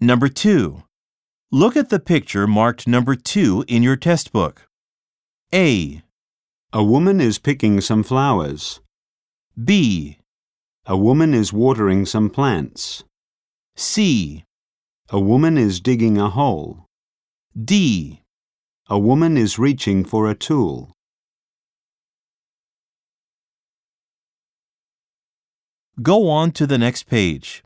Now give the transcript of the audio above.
Number 2. Look at the picture marked number 2 in your test book. A, A woman is picking some flowers. B, A woman is watering some plants. C, A woman is digging a hole. D. A woman is reaching for a tool. Go on to the next page.